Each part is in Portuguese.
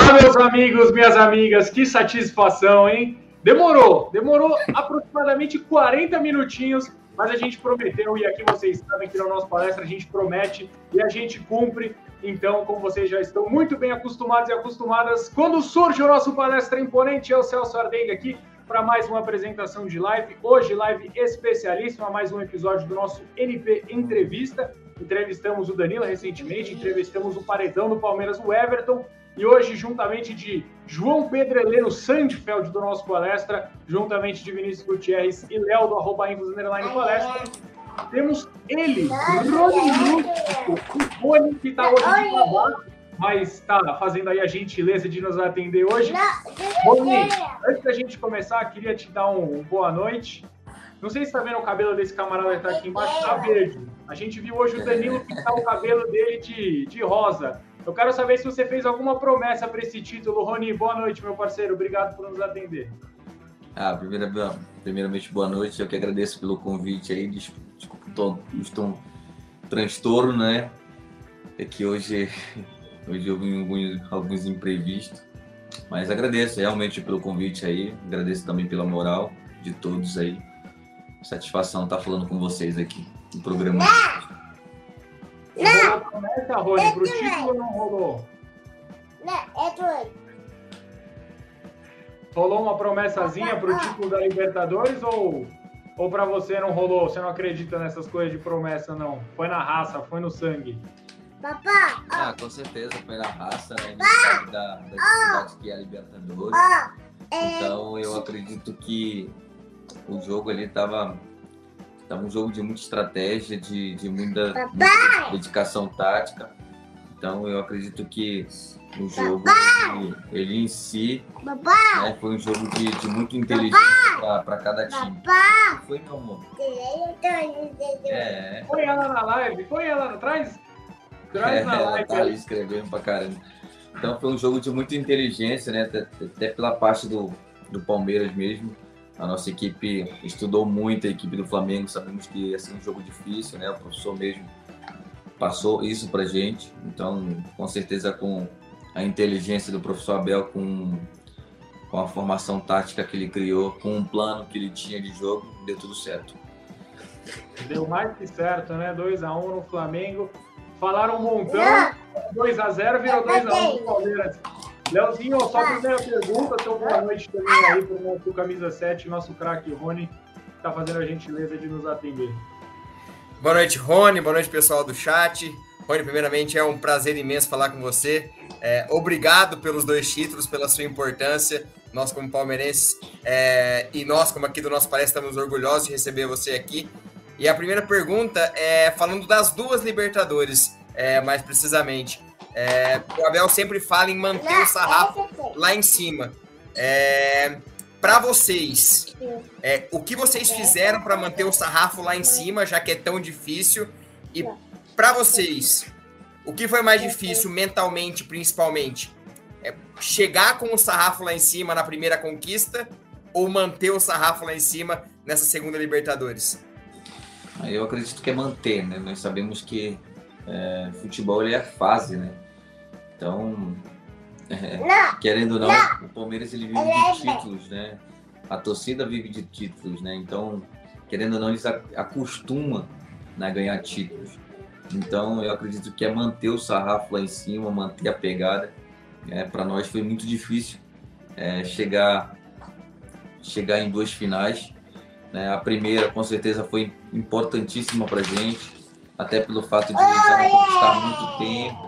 Ah, meus amigos, minhas amigas, que satisfação, hein? Demorou, demorou aproximadamente 40 minutinhos, mas a gente prometeu e aqui vocês sabem que no nosso palestra a gente promete e a gente cumpre. Então, como vocês já estão muito bem acostumados e acostumadas, quando surge o nosso palestra imponente, eu, Celso Ardenga, aqui para mais uma apresentação de live. Hoje, live especialíssima, mais um episódio do nosso NP Entrevista. Entrevistamos o Danilo recentemente, entrevistamos o Paredão do Palmeiras, o Everton, e hoje, juntamente de João Pedro Heleno Sandfeld, do nosso palestra, juntamente de Vinícius Gutierrez e Léo, do arroba Infos Underline Palestra, temos ele, Rony Lúcio, o Rony, que está hoje de trabalho, mas está fazendo aí a gentileza de nos atender hoje. Rony, antes da gente começar, queria te dar um, boa noite. Não sei se está vendo o cabelo desse camarada que está aqui embaixo, tá verde. A gente viu hoje o Danilo pintar o cabelo dele de, de rosa. Eu quero saber se você fez alguma promessa para esse título. Rony, boa noite, meu parceiro. Obrigado por nos atender. Ah, primeira, primeiramente, boa noite. Eu que agradeço pelo convite aí. Desculpa, um transtorno, né? É que hoje, hoje houve alguns, alguns imprevistos. Mas agradeço realmente pelo convite aí. Agradeço também pela moral de todos aí. Satisfação estar falando com vocês aqui no programa. Rolou promessa, Rony, pro título ou não rolou? Não, é doido. Rolou uma promessazinha pro título da Libertadores ou, ou para você não rolou? Você não acredita nessas coisas de promessa, não? Foi na raça, foi no sangue. Papá! Ah, com certeza foi na raça, né? A da, da dificuldade que é a Libertadores. É então eu acredito que o jogo ali tava é um jogo de muita estratégia, de, de muita, muita dedicação tática. Então eu acredito que o jogo, ele, em si, né, foi um jogo de, de muito inteligência para cada time. Foi, meu amor? É. Põe ela na live, põe ela atrás. Traz é, na ela live. tá ali escrevendo pra caramba. Então foi um jogo de muita inteligência, né? Até, até pela parte do, do Palmeiras mesmo. A nossa equipe estudou muito, a equipe do Flamengo, sabemos que ia ser um jogo difícil, né? O professor mesmo passou isso pra gente. Então, com certeza, com a inteligência do professor Abel, com, com a formação tática que ele criou, com um plano que ele tinha de jogo, deu tudo certo. Deu mais que certo, né? 2x1 um no Flamengo. Falaram um montão. 2x0 virou 2x1 no Palmeiras. Leozinho, só a primeira pergunta, seu boa noite também aí para o nosso camisa 7, nosso craque Rony, que está fazendo a gentileza de nos atender. Boa noite, Rony, boa noite, pessoal do chat. Rony, primeiramente é um prazer imenso falar com você. É, obrigado pelos dois títulos, pela sua importância. Nós, como palmeirenses, é, e nós, como aqui do nosso palestra, estamos orgulhosos de receber você aqui. E a primeira pergunta é falando das duas Libertadores, é, mais precisamente. É, o Abel sempre fala em manter o sarrafo lá em cima. É, para vocês, é, o que vocês fizeram para manter o sarrafo lá em cima, já que é tão difícil? E para vocês, o que foi mais difícil mentalmente, principalmente? É chegar com o sarrafo lá em cima na primeira conquista ou manter o sarrafo lá em cima nessa segunda Libertadores? Eu acredito que é manter, né? Nós sabemos que é, futebol ele é fase, né? Então, é, querendo ou não, não, o Palmeiras ele vive de títulos, né? A torcida vive de títulos, né? Então, querendo ou não, eles acostumam né, a ganhar títulos. Então, eu acredito que é manter o sarrafo lá em cima, manter a pegada. É, Para nós foi muito difícil é, chegar chegar em duas finais. Né? A primeira, com certeza, foi importantíssima para gente, até pelo fato de a gente não conquistar muito tempo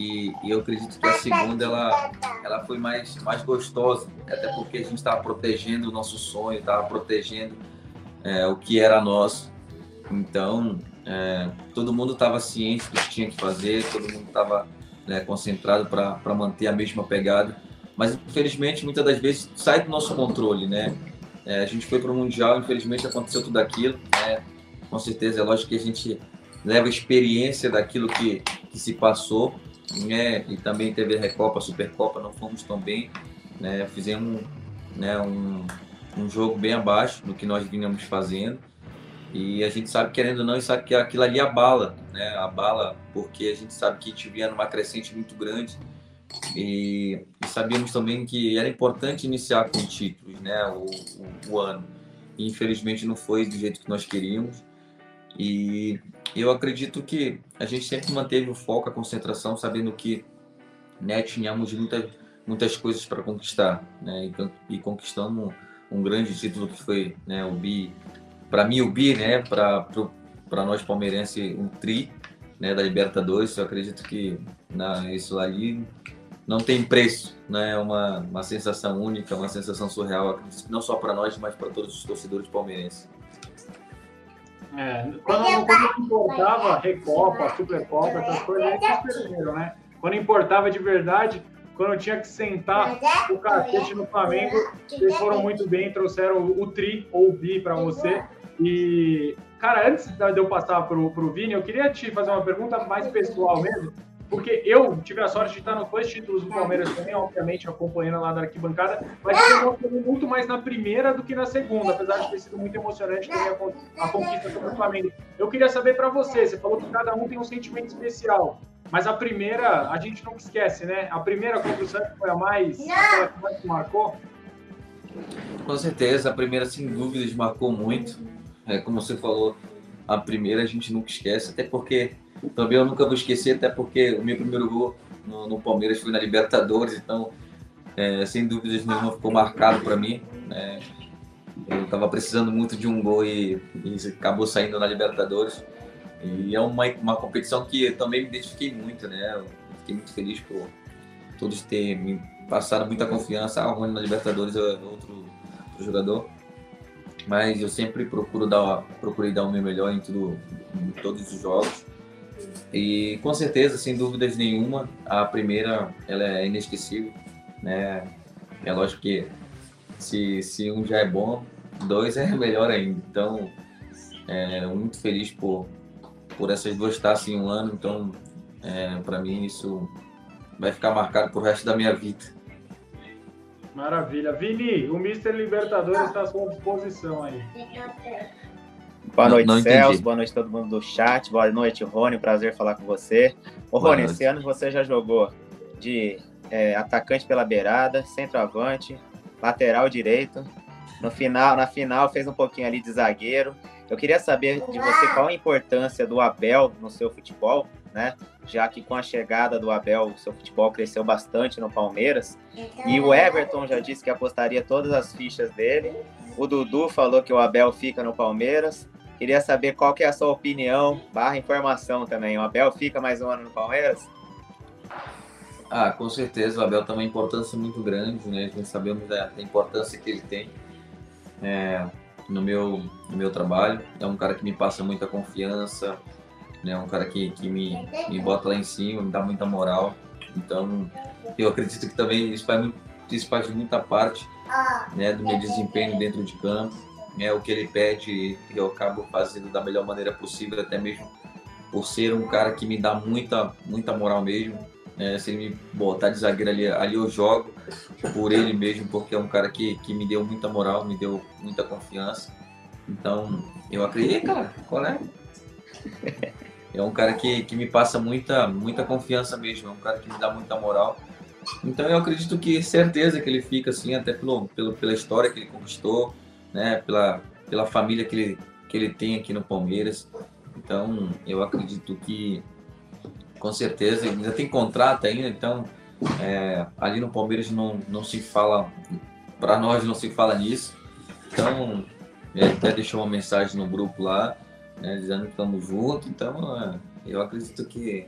e, e, eu acredito que a segunda ela, ela foi mais, mais gostosa, até porque a gente estava protegendo o nosso sonho, estava protegendo é, o que era nosso. Então, é, todo mundo estava ciente do que tinha que fazer, todo mundo estava né, concentrado para manter a mesma pegada. Mas, infelizmente, muitas das vezes sai do nosso controle, né? É, a gente foi para o Mundial, infelizmente aconteceu tudo aquilo, né? Com certeza, é lógico que a gente leva experiência daquilo que, que se passou, né? E também teve Recopa, Supercopa, não fomos tão bem, né? Fizemos né, um, um jogo bem abaixo do que nós vínhamos fazendo. E a gente sabe, querendo ou não, sabe que aquilo ali abala, né? Abala porque a gente sabe que a gente vinha numa crescente muito grande e, e, sabíamos também que era importante iniciar com títulos, né, o, o, o ano. E, infelizmente não foi do jeito que nós queríamos. E eu acredito que a gente sempre manteve o foco, a concentração, sabendo que né, tínhamos muita, muitas coisas para conquistar, né, e, e conquistamos um grande título que foi né, o bi, para mim o bi, né, para nós palmeirenses um tri, né, da Libertadores. Eu acredito que na isso ali não tem preço, né? É uma, uma sensação única, uma sensação surreal, não só para nós, mas para todos os torcedores palmeirenses. É, quando, quando importava Recopa, Supercopa, essas coisas, eles perderam, né? Quando importava de verdade, quando tinha que sentar o cacete no Flamengo, eles foram muito bem, trouxeram o, o tri ou o bi para você. E, cara, antes de eu passar pro, pro Vini, eu queria te fazer uma pergunta mais pessoal mesmo. Porque eu tive a sorte de estar nos dois títulos do Palmeiras também, obviamente, acompanhando lá da arquibancada, mas eu muito mais na primeira do que na segunda, apesar de ter sido muito emocionante também a, a conquista sobre o Flamengo. Eu queria saber para você, você falou que cada um tem um sentimento especial, mas a primeira, a gente nunca esquece, né? A primeira contra o Santos foi a mais, aquela que mais marcou? Com certeza, a primeira, sem dúvidas, marcou muito. É, como você falou, a primeira a gente nunca esquece, até porque também eu nunca vou esquecer, até porque o meu primeiro gol no, no Palmeiras foi na Libertadores, então, é, sem dúvidas nenhuma, ficou marcado para mim. Né? Eu estava precisando muito de um gol e, e, acabou saindo na Libertadores. E é uma, uma competição que também me identifiquei muito, né? Eu fiquei muito feliz por todos terem me passado muita confiança. Ah, o na Libertadores é outro, outro jogador mas eu sempre procuro dar, procurei dar o meu melhor em, tudo, em todos os jogos. E com certeza, sem dúvidas nenhuma, a primeira ela é inesquecível, né? É lógico que se, se um já é bom, dois é melhor ainda. Então, é, muito feliz por, por essas duas taças em um ano. Então, é, para mim, isso vai ficar marcado pro resto da minha vida. Maravilha. Vini, o Mister Libertadores está à sua disposição aí. Boa noite, não, não Celso. Boa noite todo mundo do chat. Boa noite, Rony. Prazer falar com você. Ô, Rony, esse ano você já jogou de é, atacante pela beirada, centroavante, lateral direito. No final, na final fez um pouquinho ali de zagueiro. Eu queria saber de você qual a importância do Abel no seu futebol, né? Já que com a chegada do Abel, o seu futebol cresceu bastante no Palmeiras. E o Everton já disse que apostaria todas as fichas dele. O Dudu falou que o Abel fica no Palmeiras. Queria saber qual que é a sua opinião, barra informação também. O Abel fica mais um ano no Palmeiras? Ah, com certeza. O Abel tem uma importância muito grande, né? Nós sabemos da importância que ele tem é, no, meu, no meu trabalho. É um cara que me passa muita confiança, né? Um cara que, que me, me bota lá em cima, me dá muita moral. Então, eu acredito que também isso faz, isso faz muita parte né, do meu desempenho dentro de campo. É o que ele pede eu acabo fazendo da melhor maneira possível, até mesmo por ser um cara que me dá muita, muita moral mesmo. É, se ele me botar de zagueiro ali, ali eu jogo por ele mesmo, porque é um cara que, que me deu muita moral, me deu muita confiança. Então, eu acredito, cara, qual é? É um cara que, que me passa muita, muita confiança mesmo, é um cara que me dá muita moral. Então eu acredito que certeza que ele fica assim, até pelo, pelo, pela história que ele conquistou, né, pela, pela família que ele, que ele tem aqui no Palmeiras. Então eu acredito que com certeza ainda tem contrato ainda, então é, ali no Palmeiras não, não se fala, para nós não se fala nisso. Então ele até deixou uma mensagem no grupo lá né, dizendo que estamos juntos. Então, é, eu acredito que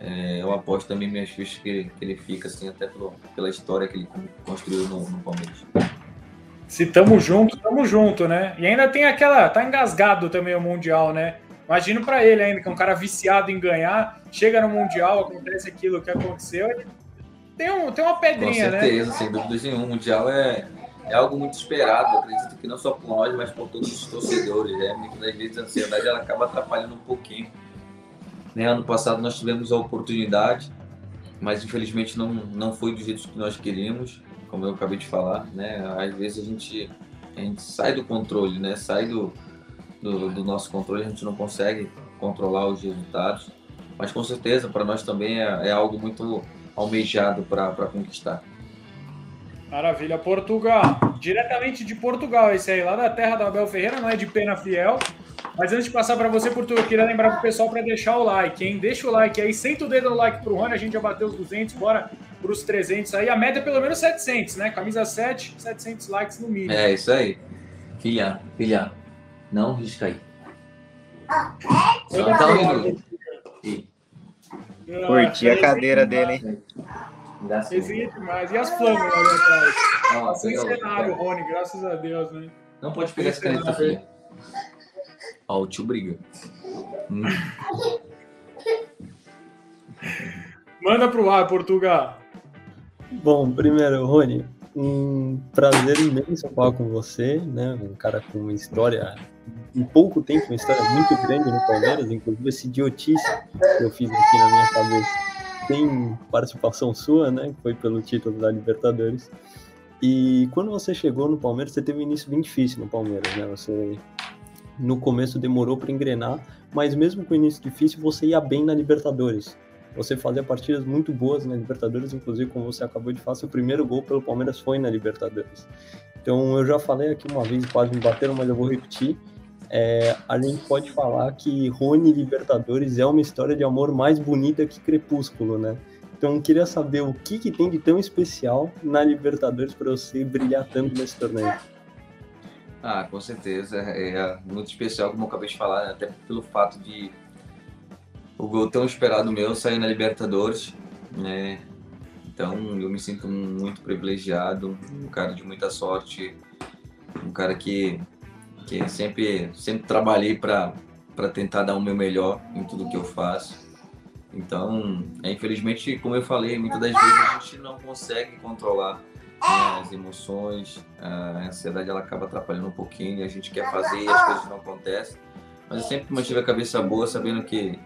é, eu aposto também minhas fichas que, que ele fica, assim, até pelo, pela história que ele construiu no, no Palmeiras. Se tamo junto, tamo junto, né? E ainda tem aquela. Tá engasgado também o Mundial, né? Imagino para ele ainda, que é um cara viciado em ganhar, chega no Mundial, acontece aquilo que aconteceu, tem, um, tem uma pedrinha, né? Com certeza, né? sem dúvida nenhuma. O Mundial é, é algo muito esperado, acredito que não só por nós, mas por todos os torcedores. Né? Muitas vezes a ansiedade ela acaba atrapalhando um pouquinho. Né? Ano passado nós tivemos a oportunidade, mas infelizmente não, não foi do jeito que nós queríamos, como eu acabei de falar. Né? Às vezes a gente, a gente sai do controle, né? sai do, do, do nosso controle, a gente não consegue controlar os resultados. Mas com certeza para nós também é, é algo muito almejado para conquistar. Maravilha. Portugal, diretamente de Portugal, esse aí, lá da terra da Abel Ferreira, não é de Pena Fiel. Mas antes de passar para você, Portugal, eu queria lembrar pro pessoal para deixar o like, hein? Deixa o like aí, senta o dedo no like pro Rony, a gente já bateu os 200, bora pros 300 aí. A meta é pelo menos 700, né? Camisa 7, 700 likes no mínimo. É, isso aí. Filha, filha, não risca aí. Só dá um minuto. Curti a cadeira dele, hein? Resenha demais. E as flâmulas ali atrás? Ah, Sem cenário, Rony, graças a Deus, né? Não pode pegar essa caneta, filha. Ó, o tio briga. Hum. Manda pro ar, Portugal. Bom, primeiro, Rony, um prazer imenso falar com você, né? Um cara com uma história, em pouco tempo, uma história muito grande no Palmeiras, inclusive esse idiotice que eu fiz aqui na minha cabeça tem participação sua, né? Foi pelo título da Libertadores. E quando você chegou no Palmeiras, você teve um início bem difícil no Palmeiras, né? Você no começo demorou para engrenar, mas mesmo com o início difícil, você ia bem na Libertadores. Você fazia partidas muito boas na Libertadores, inclusive como você acabou de falar, seu primeiro gol pelo Palmeiras foi na Libertadores. Então eu já falei aqui uma vez, quase me bateram, mas eu vou repetir. É, a gente pode falar que Rony Libertadores é uma história de amor mais bonita que Crepúsculo, né? Então queria saber o que, que tem de tão especial na Libertadores para você brilhar tanto nesse torneio. Ah, com certeza. É, é muito especial, como eu acabei de falar, até pelo fato de o gol tão esperado meu sair na Libertadores, né? Então eu me sinto muito privilegiado, um cara de muita sorte, um cara que, que sempre, sempre trabalhei para tentar dar o meu melhor em tudo que eu faço. Então, é, infelizmente, como eu falei, muitas das vezes a gente não consegue controlar né, as emoções, a ansiedade ela acaba atrapalhando um pouquinho e a gente quer fazer e as coisas não acontecem. Mas eu sempre mantive a cabeça boa, sabendo que,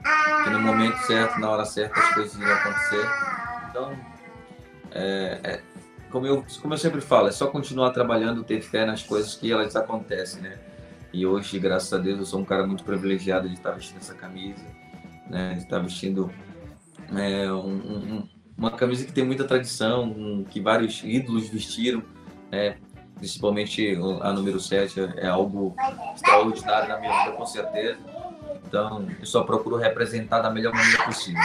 que no momento certo, na hora certa, as coisas iriam acontecer. Então, é, é, como, eu, como eu sempre falo, é só continuar trabalhando, ter fé nas coisas que elas acontecem, né? E hoje, graças a Deus, eu sou um cara muito privilegiado de estar vestindo essa camisa, né? De estar vestindo é, um, um, uma camisa que tem muita tradição, que vários ídolos vestiram, né? principalmente a número 7 é algo extraordinário na minha vida, com certeza. Então, eu só procuro representar da melhor maneira possível.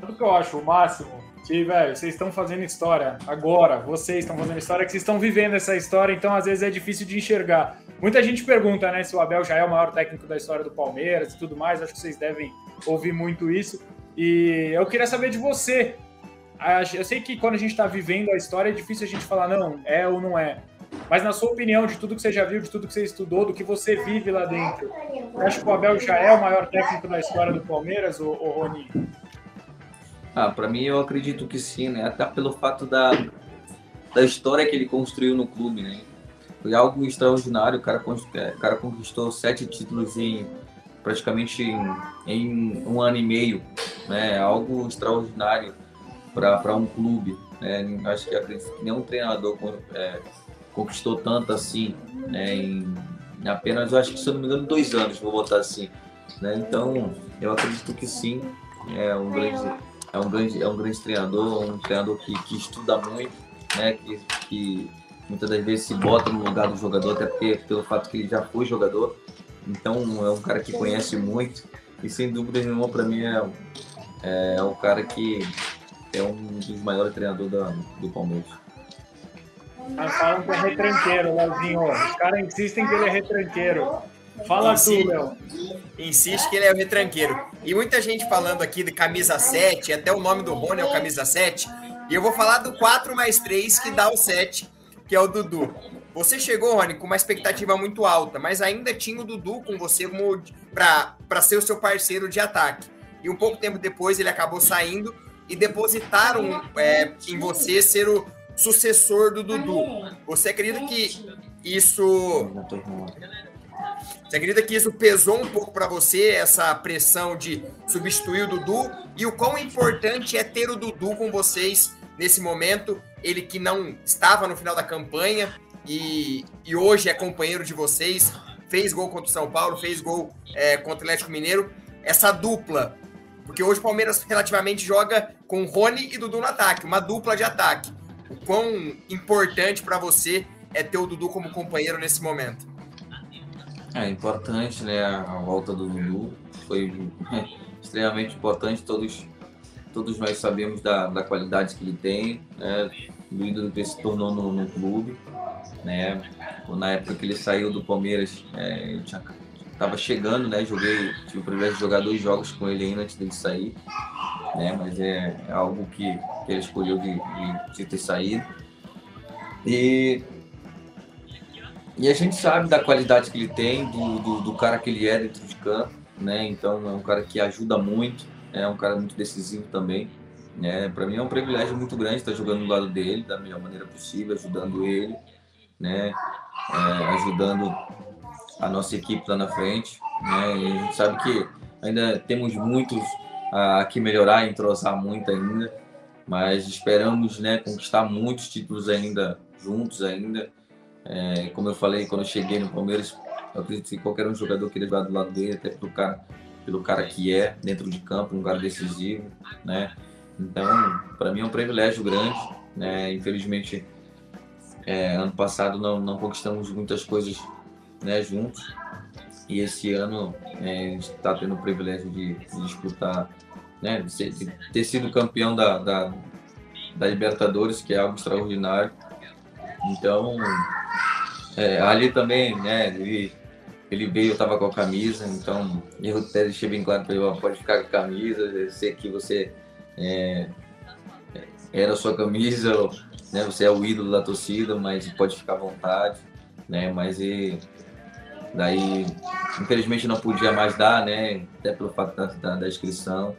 Tudo que eu acho o máximo que, velho, vocês estão fazendo história agora, vocês estão fazendo história, que vocês estão vivendo essa história, então às vezes é difícil de enxergar. Muita gente pergunta, né, se o Abel já é o maior técnico da história do Palmeiras e tudo mais, acho que vocês devem ouvir muito isso. E eu queria saber de você. Eu sei que quando a gente está vivendo a história é difícil a gente falar, não, é ou não é. Mas na sua opinião, de tudo que você já viu, de tudo que você estudou, do que você vive lá dentro, acha que o Abel já é o maior técnico da história do Palmeiras, ou, ou Rony? Ah, para mim eu acredito que sim, né? Até pelo fato da, da história que ele construiu no clube, né? Foi algo extraordinário, o cara, é, o cara conquistou sete títulos em praticamente em, em um ano e meio, né? Algo extraordinário para um clube. Né? Acho que acredito que nenhum treinador é, conquistou tanto assim né? em, em, apenas, acho que se eu não me engano, dois anos, vou botar assim. Né? Então, eu acredito que sim, é um grande, é um grande, é um grande treinador, um treinador que, que estuda muito, né? que, que muitas das vezes se bota no lugar do jogador, até porque pelo fato que ele já foi jogador. Então, é um cara que conhece muito e sem dúvida nenhuma para mim é, é, é um cara que é um dos maiores treinadores da, do Palmeiras. Mas falam que é retranqueiro, Leozinho. Os caras insistem que ele é retranqueiro. Fala Insiste, tu, Léo. Insiste que ele é o retranqueiro. E muita gente falando aqui de camisa 7, até o nome do Rony é o camisa 7. E eu vou falar do 4 mais 3 que dá o 7, que é o Dudu. Você chegou, Rony, com uma expectativa muito alta, mas ainda tinha o Dudu com você para ser o seu parceiro de ataque. E um pouco tempo depois ele acabou saindo e depositaram é, em você ser o sucessor do Dudu. Você acredita que isso. Você acredita que isso pesou um pouco para você, essa pressão de substituir o Dudu? E o quão importante é ter o Dudu com vocês nesse momento? Ele que não estava no final da campanha e, e hoje é companheiro de vocês, fez gol contra o São Paulo, fez gol é, contra o Atlético Mineiro. Essa dupla Porque hoje o Palmeiras relativamente joga com Rony e Dudu no ataque, uma dupla de ataque. O quão importante para você é ter o Dudu como companheiro nesse momento? É importante, né? A volta do Dudu foi extremamente importante. Todos, todos nós sabemos da, da qualidade que ele tem, né? do ídolo que se tornou no, no clube. Né? Na época que ele saiu do Palmeiras, é, eu tinha estava chegando, né? Joguei, tive o privilégio de jogar dois jogos com ele ainda antes dele sair, né? Mas é, é algo que, que, ele escolheu de, de, de, ter saído. E, e a gente sabe da qualidade que ele tem, do, do, do, cara que ele é dentro de campo, né? Então é um cara que ajuda muito, é um cara muito decisivo também. Né? Para mim é um privilégio muito grande estar jogando do lado dele da melhor maneira possível, ajudando ele, né? É, ajudando a nossa equipe lá na frente. Né? E a gente sabe que ainda temos muitos a que melhorar, entrosar muito ainda, mas esperamos né, conquistar muitos títulos ainda juntos ainda. É, como eu falei quando eu cheguei no Palmeiras, eu acredito que qualquer um jogador queria jogar do lado dele, até pelo cara, pelo cara que é dentro de campo, um cara decisivo, né? Então, para mim é um privilégio grande, né? Infelizmente, é, ano passado não, não conquistamos muitas coisas né, juntos. E esse ano é, a gente está tendo o privilégio de, de disputar, né, de, ser, de, ter sido campeão da, da, da, Libertadores, que é algo extraordinário. Então, é, ali também, né, ele, ele veio, eu estava com a camisa, então eu até deixei bem claro para ele, pode ficar com a camisa, eu sei que você é, era a sua camisa, né, você é o ídolo da torcida, mas pode ficar à vontade, né, mas e, Daí, infelizmente, não podia mais dar, né? Até pelo fato da, da, da inscrição.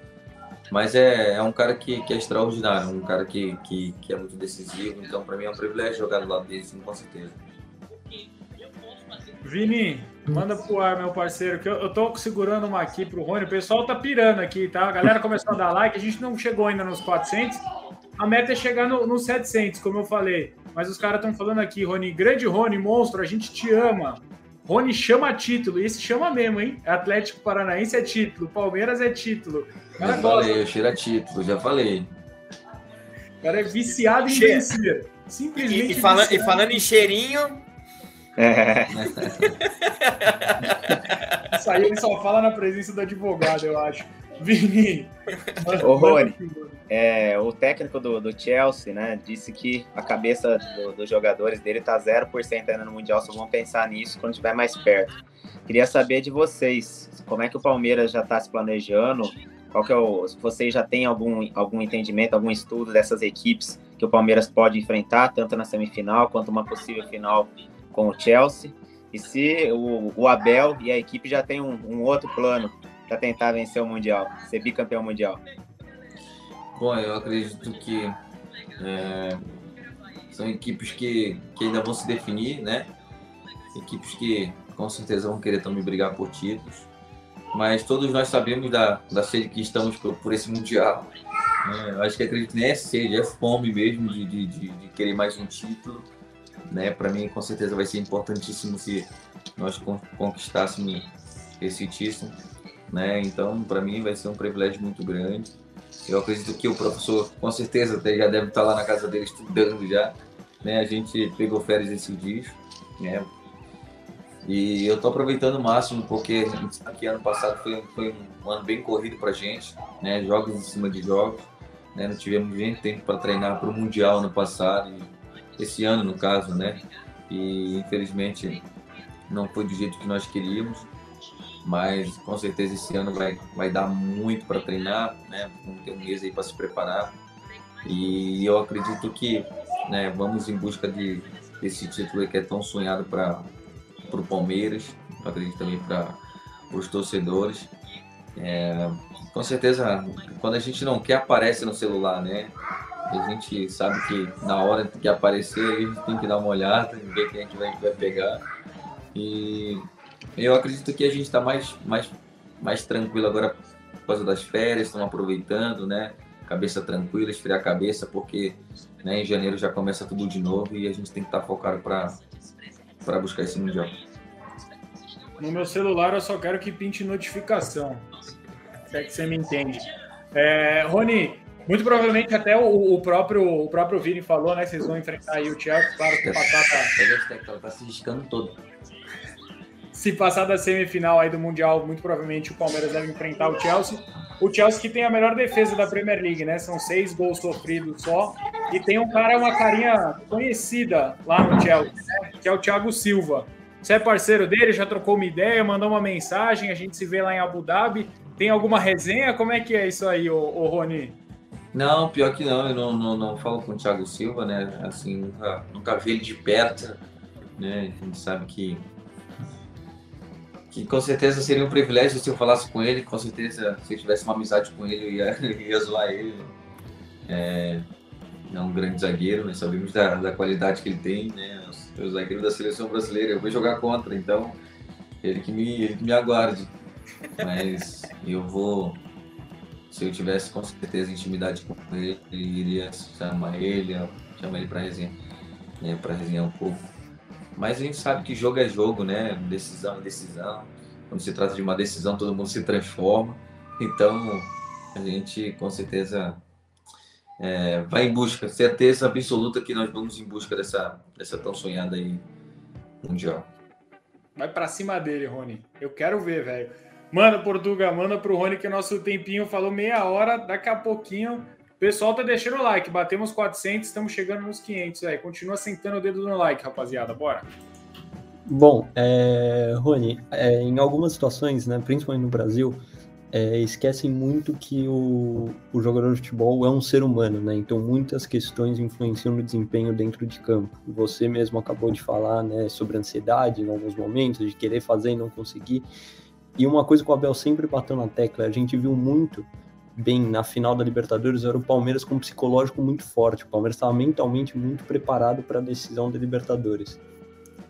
Mas é, é um cara que, que é extraordinário, um cara que, que, que é muito decisivo. Então, para mim, é um privilégio jogar do lado dele, com certeza. Vini, manda pro ar, meu parceiro, que eu, eu tô segurando uma aqui pro Rony. O pessoal tá pirando aqui, tá? A galera começou a dar like, a gente não chegou ainda nos 400. A meta é chegar nos no 700, como eu falei. Mas os caras estão falando aqui, Rony, grande Rony, monstro, a gente te ama. Rony chama título, e esse chama mesmo, hein? Atlético Paranaense é título, Palmeiras é título. Já falei, eu cheiro a título, já falei. O cara é viciado em vencer. Simplesmente. E, e, falando, e falando em cheirinho. É. Isso aí ele só fala na presença do advogado, eu acho. Vini. Ô, Rony, é, o técnico do, do, Chelsea, né, disse que a cabeça do, dos jogadores dele tá 0% ainda no Mundial, só vão pensar nisso quando estiver mais perto. Queria saber de vocês, como é que o Palmeiras já está se planejando, qual que é o, se vocês já têm algum, algum entendimento, algum estudo dessas equipes que o Palmeiras pode enfrentar, tanto na semifinal quanto uma possível final com o Chelsea, e se o, o Abel e a equipe já tem um, um outro plano para tentar vencer o Mundial, ser bicampeão mundial? Bom, eu acredito que é, são equipes que, que ainda vão se definir, né? Equipes que com certeza vão querer também brigar por títulos. Mas todos nós sabemos da, da sede que estamos por, por esse Mundial. É, eu acho que acredito nem é sede, é fome mesmo de, de, de, de querer mais um título. Né? Para mim, com certeza, vai ser importantíssimo se nós conquistássemos esse título. Né? Então, para mim, vai ser um privilégio muito grande. Eu acredito que o professor, com certeza, já deve estar lá na casa dele estudando já. Né? A gente pegou férias esses dias. Né? E eu estou aproveitando o máximo, porque aqui ano passado foi, foi um ano bem corrido para a gente. Né? Jogos em cima de jogos. Né? Não tivemos nem tempo para treinar para o Mundial ano passado. Esse ano, no caso, né? E infelizmente não foi do jeito que nós queríamos mas com certeza esse ano vai, vai dar muito para treinar, né? Vamos ter um mês aí para se preparar. E eu acredito que né, vamos em busca de, desse título que é tão sonhado para o Palmeiras, eu acredito também para os torcedores. É, com certeza, quando a gente não quer, aparece no celular, né? A gente sabe que na hora que aparecer, a gente tem que dar uma olhada, ver quem é que vai, vai pegar. E eu acredito que a gente está mais, mais, mais tranquilo agora por causa das férias, estamos aproveitando, né? Cabeça tranquila, esfriar a cabeça, porque né, em janeiro já começa tudo de novo e a gente tem que estar tá focado para buscar esse Mundial. No meu celular eu só quero que pinte notificação. Se é que você me entende. É, Rony, muito provavelmente até o, o, próprio, o próprio Vini falou, né? Vocês vão enfrentar aí o Chelsea, claro que passar tá... tá se riscando todo. Se passar da semifinal aí do Mundial, muito provavelmente o Palmeiras deve enfrentar o Chelsea. O Chelsea que tem a melhor defesa da Premier League, né? São seis gols sofridos só. E tem um cara, uma carinha conhecida lá no Chelsea, né? Que é o Thiago Silva. Você é parceiro dele, já trocou uma ideia, mandou uma mensagem, a gente se vê lá em Abu Dhabi. Tem alguma resenha? Como é que é isso aí, ô, ô Rony? Não, pior que não, eu não, não, não falo com o Thiago Silva, né? Assim, nunca, nunca vi ele de perto, né? A gente sabe que que com certeza seria um privilégio se eu falasse com ele, com certeza se eu tivesse uma amizade com ele, eu ia, ia zoar ele. É, é um grande zagueiro, nós sabemos da, da qualidade que ele tem, né? O zagueiro da seleção brasileira, eu vou jogar contra, então ele que me, ele que me aguarde. Mas eu vou, se eu tivesse com certeza intimidade com ele, eu iria chamar ele, chamar ele para resenhar, né? para resenhar um pouco mas a gente sabe que jogo é jogo, né? Decisão é decisão. Quando se trata de uma decisão, todo mundo se transforma. Então, a gente com certeza é, vai em busca, certeza absoluta que nós vamos em busca dessa, dessa tão sonhada aí mundial. Vai para cima dele, Rony. Eu quero ver, velho. Manda, Portuga, manda pro Rony que nosso tempinho falou meia hora. Daqui a pouquinho pessoal tá deixando o like. Batemos 400, estamos chegando nos 500. Aí. Continua sentando o dedo no like, rapaziada. Bora. Bom, é, Rony, é, em algumas situações, né, principalmente no Brasil, é, esquecem muito que o, o jogador de futebol é um ser humano, né? Então muitas questões influenciam no desempenho dentro de campo. Você mesmo acabou de falar, né, sobre ansiedade em alguns momentos, de querer fazer e não conseguir. E uma coisa que o Abel sempre bateu na tecla, a gente viu muito bem na final da Libertadores era o Palmeiras com um psicológico muito forte. O Palmeiras estava mentalmente muito preparado para a decisão da Libertadores.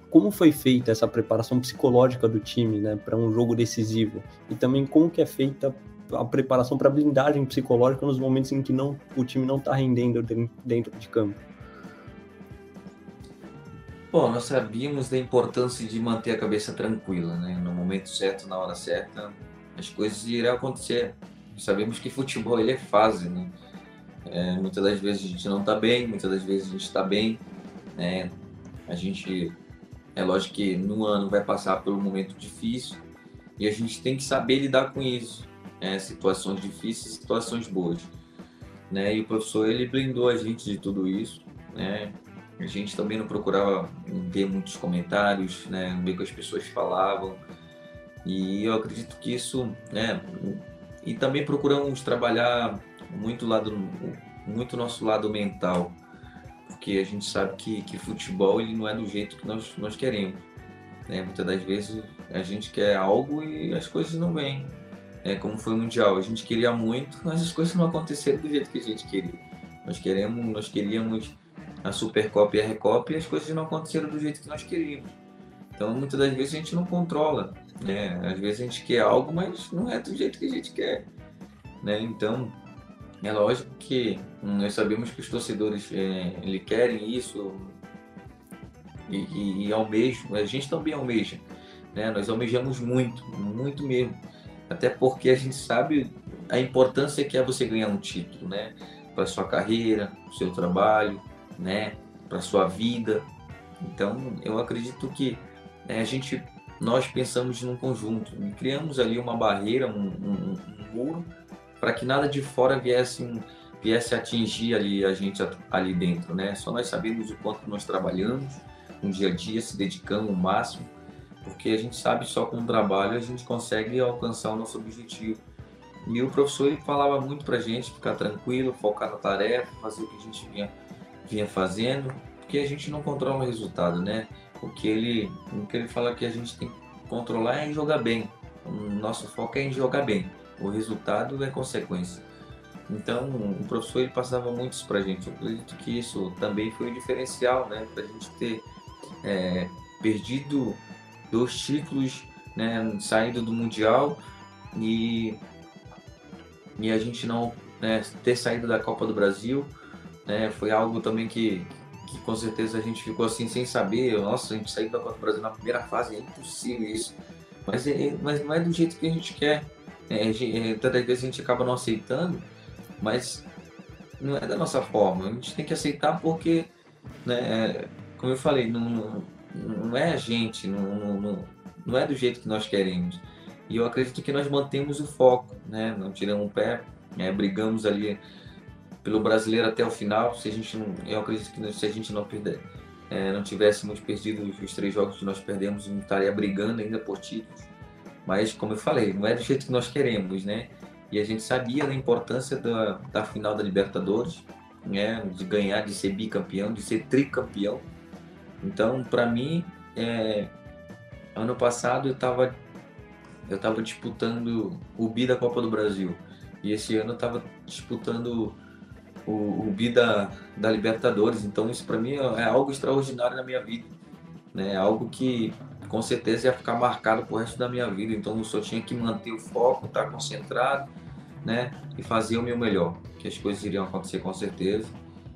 Como foi feita essa preparação psicológica do time, né, para um jogo decisivo? E também como que é feita a preparação para blindagem psicológica nos momentos em que não, o time não está rendendo dentro de campo? Bom, nós sabíamos da importância de manter a cabeça tranquila, né? No momento certo, na hora certa, as coisas irão acontecer sabemos que futebol ele é fase, né? É, muitas das vezes a gente não está bem, muitas das vezes a gente está bem. Né? A gente, é lógico que no ano vai passar por um momento difícil e a gente tem que saber lidar com isso. Né? Situações difíceis, situações boas. Né? E o professor ele blindou a gente de tudo isso. Né? A gente também não procurava ver muitos comentários, né? ver o que as pessoas falavam. E eu acredito que isso, né, e também procuramos trabalhar muito lado muito nosso lado mental porque a gente sabe que, que futebol ele não é do jeito que nós, nós queremos né? muitas das vezes a gente quer algo e as coisas não vêm é como foi o mundial a gente queria muito mas as coisas não aconteceram do jeito que a gente queria. Nós queremos nós queríamos a Supercopa e a Recopa e as coisas não aconteceram do jeito que nós queríamos. Então muitas das vezes a gente não controla né? Às vezes a gente quer algo, mas não é do jeito que a gente quer. Né? Então, é lógico que nós sabemos que os torcedores é, ele querem isso e, e, e almejam, a gente também almeja. Né? Nós almejamos muito, muito mesmo. Até porque a gente sabe a importância que é você ganhar um título, né? Para sua carreira, seu trabalho, né? Para sua vida. Então, eu acredito que né, a gente nós pensamos num conjunto e criamos ali uma barreira, um, um, um muro, para que nada de fora viesse, viesse atingir ali a gente ali dentro, né? Só nós sabemos o quanto nós trabalhamos no dia a dia, se dedicando o máximo, porque a gente sabe só com o trabalho a gente consegue alcançar o nosso objetivo. E o professor ele falava muito para a gente ficar tranquilo, focar na tarefa, fazer o que a gente vinha, vinha fazendo, porque a gente não controla o resultado, né? O que ele, o que ele fala que a gente tem que controlar é em jogar bem. O nosso foco é em jogar bem. O resultado é consequência. Então, o professor ele passava muito isso para a gente. Eu acredito que isso também foi um diferencial, né, para a gente ter é, perdido dois títulos, né, saindo do mundial e e a gente não né, ter saído da Copa do Brasil, né, foi algo também que que com certeza a gente ficou assim sem saber. Nossa, a gente saiu da Copa do Brasil na primeira fase, é impossível isso. Mas, é, mas não é do jeito que a gente quer. É, é, tantas vezes a gente acaba não aceitando, mas não é da nossa forma. A gente tem que aceitar porque, né, como eu falei, não, não é a gente, não, não, não é do jeito que nós queremos. E eu acredito que nós mantemos o foco, né? Não tiramos o pé, é, brigamos ali pelo brasileiro até o final. Se a gente não, eu acredito que se a gente não perder, é, não tivéssemos perdido os três jogos que nós perdemos, não estaria brigando ainda por títulos. Mas, como eu falei, não é do jeito que nós queremos, né? E a gente sabia da importância da, da final da Libertadores, né? De ganhar, de ser bicampeão, de ser tricampeão. Então, para mim, é, ano passado eu estava eu tava disputando o bi da Copa do Brasil. E esse ano eu estava disputando o, o bi da, da Libertadores. Então, isso para mim é algo extraordinário na minha vida. Né? É algo que com certeza ia ficar marcado pro resto da minha vida. Então eu só tinha que manter o foco, estar tá concentrado, né? E fazer o meu melhor, que as coisas iriam acontecer com certeza.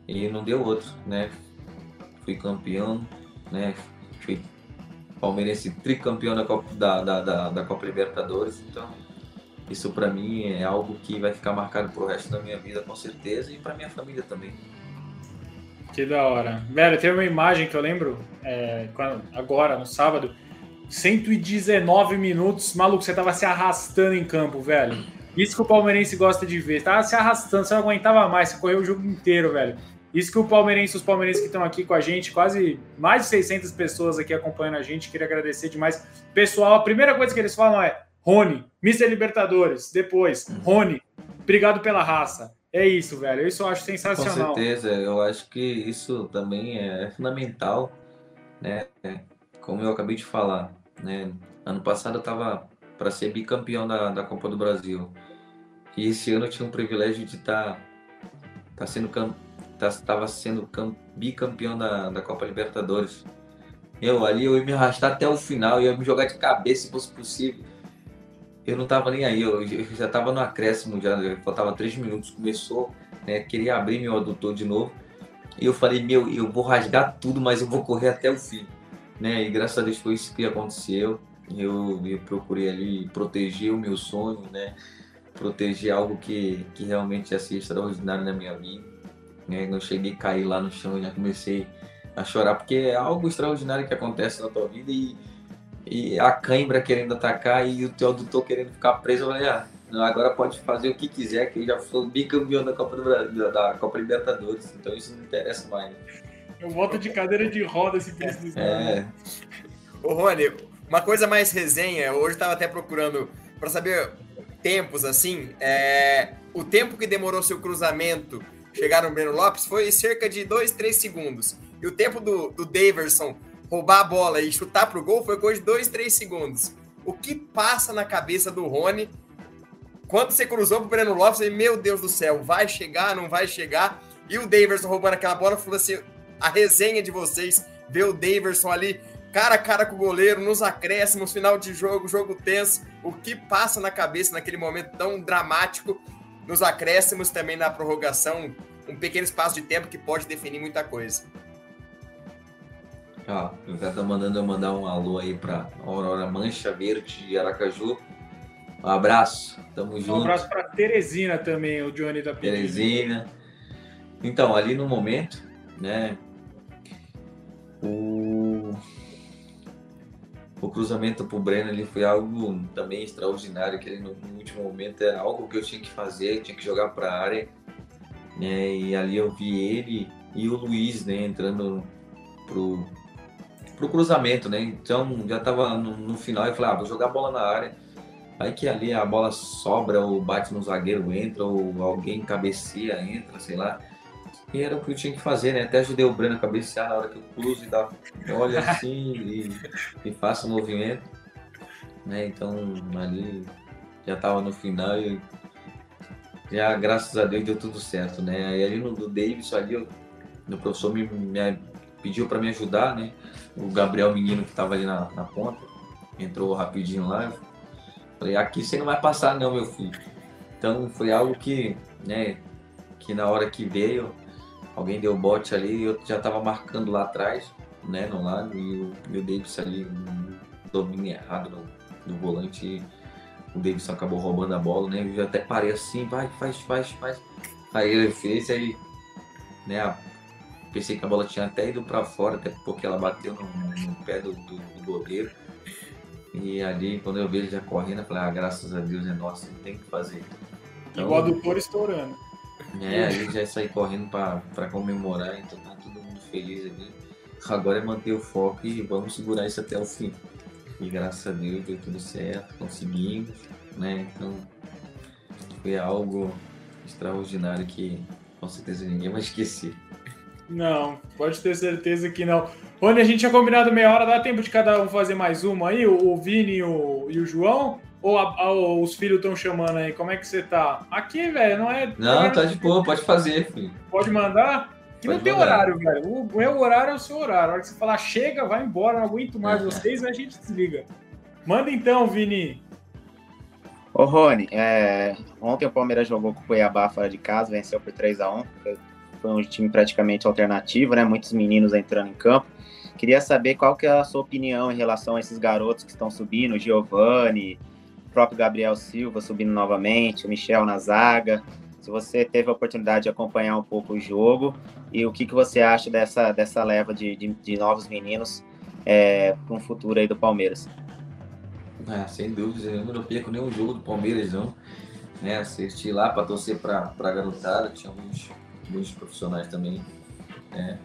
E não deu outro, né? Fui campeão, né? Fui palmeirense tricampeão da Copa, da, da, da, da Copa Libertadores. Então isso para mim é algo que vai ficar marcado pro resto da minha vida com certeza e para minha família também. Que da hora. Velho, tem uma imagem que eu lembro é, agora, no sábado, 119 minutos, maluco, você tava se arrastando em campo, velho. Isso que o palmeirense gosta de ver. Tava se arrastando, você não aguentava mais, você correu o jogo inteiro, velho. Isso que o palmeirense, os palmeirenses que estão aqui com a gente, quase mais de 600 pessoas aqui acompanhando a gente, queria agradecer demais. Pessoal, a primeira coisa que eles falam é: Rony, Mr. Libertadores. Depois, Rony, obrigado pela raça. É isso, velho. Isso eu acho sensacional. Com certeza, eu acho que isso também é fundamental, né? como eu acabei de falar, né? Ano passado eu estava para ser bicampeão da, da Copa do Brasil. E esse ano eu tinha o privilégio de estar tá, tá sendo estava tá, sendo bicampeão da, da Copa Libertadores. Eu ali eu ia me arrastar até o final, eu ia me jogar de cabeça se fosse possível. Eu não estava nem aí, eu, eu já estava no acréscimo, já faltava três minutos, começou, né, queria abrir meu adutor de novo. E eu falei, meu, eu vou rasgar tudo, mas eu vou correr até o fim né? E graças a Deus foi isso que aconteceu. Eu, eu procurei ali proteger o meu sonho, né? Proteger algo que, que realmente ia ser extraordinário na minha vida. Né? Não cheguei a cair lá no chão, já comecei a chorar, porque é algo extraordinário que acontece na tua vida e, e a cãibra querendo atacar e o teu adutor querendo ficar preso. Eu falei, ah, agora pode fazer o que quiser, que eu já sou bicampeão da Copa, do Brasil, da Copa Libertadores, então isso não interessa mais. Eu volto de cadeira de roda se precisar. É. Ô, Rony, uma coisa mais resenha, hoje eu tava até procurando para saber tempos assim. É, o tempo que demorou seu cruzamento chegar no Breno Lopes foi cerca de 2, 3 segundos. E o tempo do, do Daverson roubar a bola e chutar pro gol foi coisa de 2, 3 segundos. O que passa na cabeça do Rony quando você cruzou pro Breno Lopes? E, meu Deus do céu, vai chegar, não vai chegar? E o Daverson roubando aquela bola falou assim: a resenha de vocês, ver o Daverson ali cara a cara com o goleiro, nos acréscimos, final de jogo, jogo tenso, o que passa na cabeça naquele momento tão dramático, nos acréscimos também na prorrogação, um pequeno espaço de tempo que pode definir muita coisa. Ó, o cara tá mandando eu mandar um alô aí pra Aurora Mancha Verde de Aracaju. Um abraço, tamo junto. Um abraço pra Teresina também, o Johnny da Teresina. Então, ali no momento, né, o, o cruzamento para o Breno ele foi algo também extraordinário, que ele, no, último momento era algo que eu tinha que fazer, tinha que jogar para a área. Né? E ali eu vi ele e o Luiz né, entrando pro, pro cruzamento, né? Então já estava no, no, final e falei, ah, vou jogar a bola na área. Aí que ali a bola sobra, ou bate no zagueiro, entra, ou alguém cabeceia, entra, sei lá. E era o que eu tinha que fazer, né? Até ajudei o Breno a cabecear na hora que eu cruzo e dá, olha assim e, e faço o movimento. Né? Então ali já estava no final e já graças a Deus deu tudo certo, né? Aí ali no do Davis ali, eu, o professor me, me pediu para me ajudar, né? O Gabriel Menino que estava ali na, na ponta, entrou rapidinho lá. Falei, aqui você não vai passar não, meu filho. Então foi algo que, né, que na hora que veio, alguém deu bote ali eu já estava marcando lá atrás, né, no lado, e o meu Davis ali, um domínio errado no, no volante, o Davidson acabou roubando a bola, né? Eu até parei assim, vai, faz, faz, faz. Aí ele fez, aí, né? Pensei que a bola tinha até ido para fora, até porque ela bateu no, no pé do, do, do, goleiro. E ali, quando eu vi ele já correndo, eu falei, ah, graças a Deus é nosso, não tem o que fazer. Então, Igual a doutor estourando. É, aí já saí correndo para comemorar, então tá todo mundo feliz ali. Agora é manter o foco e vamos segurar isso até o fim. E graças a Deus deu tudo certo, conseguimos, né? Então foi algo extraordinário que com certeza ninguém vai esquecer. Não, pode ter certeza que não. Rony, a gente tinha combinado meia hora, dá tempo de cada um fazer mais uma aí, o, Vini e o, e o João? Ou, a, a, os filhos estão chamando aí? Como é que você tá? Aqui, velho, não é. Não, tá de boa, pode fazer, filho. Pode mandar? Que não tem horário, velho. O meu horário é o seu horário. A hora que você falar chega, vai embora, não aguento mais vocês, a gente desliga. Manda então, Vini. Ô, Rony, é... ontem o Palmeiras jogou com o Cuiabá fora de casa, venceu por 3 a 1 Foi, um time praticamente alternativo, né? Muitos meninos entrando em campo. Queria saber qual que é a sua opinião em relação a esses garotos que estão subindo, Giovani, o próprio Gabriel Silva subindo novamente, o Michel na zaga se você teve a oportunidade de acompanhar um pouco o jogo e o que, que você acha dessa, dessa leva de, de, de novos meninos é, para um futuro aí do Palmeiras. É, sem dúvida, eu não perco nenhum jogo do Palmeiras, não. Né, assisti lá para torcer para a garotada, tinha alguns, alguns profissionais também. Né.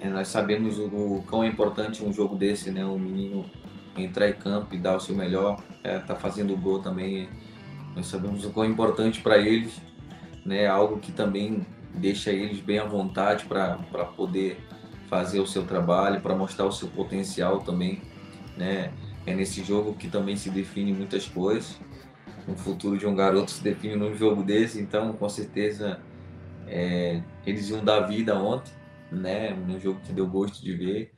É, nós sabemos o, o quão é importante um jogo desse, né? Um menino entrar em campo e dar o seu melhor, é, tá fazendo gol também. Nós sabemos o quão é importante para eles né? Algo que também deixa eles bem à vontade para poder fazer o seu trabalho, para mostrar o seu potencial também, né? É nesse jogo que também se define muitas coisas. O futuro de um garoto se define num jogo desse, então com certeza é, eles iam dar vida ontem, né? Num jogo que deu gosto de ver.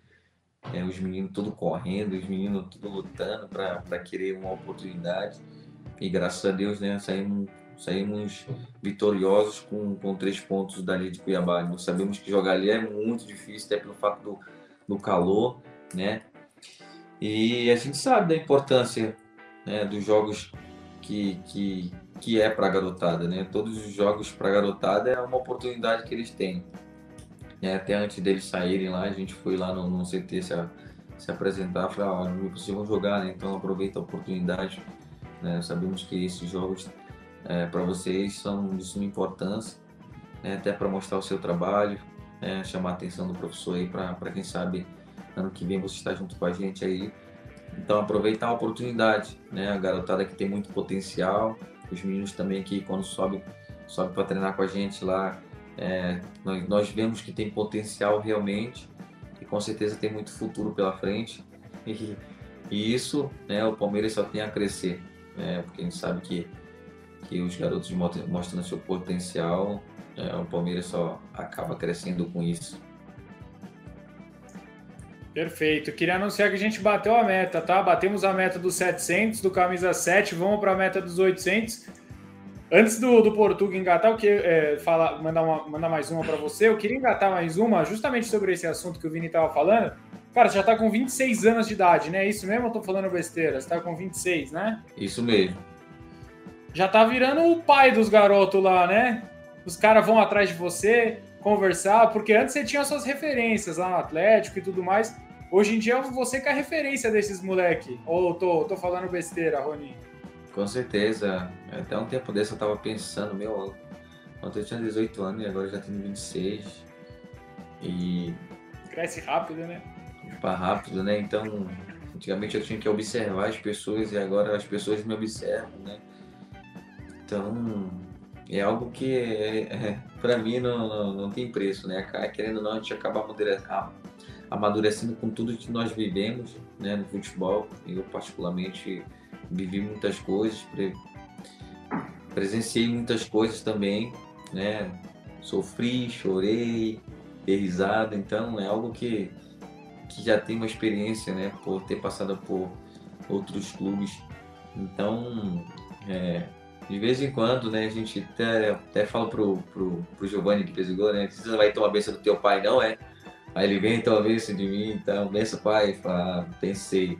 É, os meninos tudo correndo, os meninos tudo lutando para querer uma oportunidade. E graças a Deus, né, saímos saímos vitoriosos com, com três pontos dali de Cuiabá. Nós sabemos que jogar ali é muito difícil, até pelo fato do, do calor, né? E a gente sabe da importância né, dos jogos que, que, que é para a garotada, né? Todos os jogos para a garotada é uma oportunidade que eles têm. É, até antes deles saírem lá, a gente foi lá no, no CT se, se apresentar, falar, ó, não é possível jogar, né? Então aproveita a oportunidade. Né? Sabemos que esses jogos é, para vocês são de suma importância, né, até para mostrar o seu trabalho, né, chamar a atenção do professor aí para quem sabe ano que vem você está junto com a gente aí. Então aproveitar a oportunidade, né, a garotada que tem muito potencial, os meninos também que quando sobe, sobe para treinar com a gente lá, é, nós, nós vemos que tem potencial realmente e com certeza tem muito futuro pela frente. E, e isso, né, o Palmeiras só tem a crescer, né, porque a gente sabe que que os garotos mostram seu potencial, é, o Palmeiras só acaba crescendo com isso. Perfeito. Queria anunciar que a gente bateu a meta, tá? Batemos a meta dos 700, do camisa 7, vamos para a meta dos 800. Antes do, do Portuga engatar, eu queria é, falar, mandar, uma, mandar mais uma para você. Eu queria engatar mais uma, justamente sobre esse assunto que o Vini estava falando. Cara, você já está com 26 anos de idade, né? Isso mesmo ou tô falando besteira? Você tá com 26, né? Isso mesmo já tá virando o pai dos garotos lá, né? Os caras vão atrás de você, conversar, porque antes você tinha suas referências lá no Atlético e tudo mais. Hoje em dia você que é a referência desses moleque. Ou tô, tô falando besteira, Rony? Com certeza. Até um tempo desse eu tava pensando, meu, ontem eu tinha 18 anos e agora já tenho 26. E. Cresce rápido, né? Para rápido, né? Então, antigamente eu tinha que observar as pessoas e agora as pessoas me observam, né? Então, é algo que, é, é, para mim, não, não, não, tem preço, né? Querendo ou não, a gente acaba amadurecendo com tudo que nós vivemos né, no futebol. Eu, particularmente, vivi muitas coisas, presenciei muitas coisas também, né? Sofri, chorei, dei risada, então é algo que, que já tem uma experiência, né? Por ter passado por outros clubes. Então, é, de vez em quando, né, a gente até, até fala pro, pro, pro Giovanni que fez né, você vai tomar a benção do teu pai não, é? Aí ele vem e a benção de mim, então, benção pai, fala, pensei.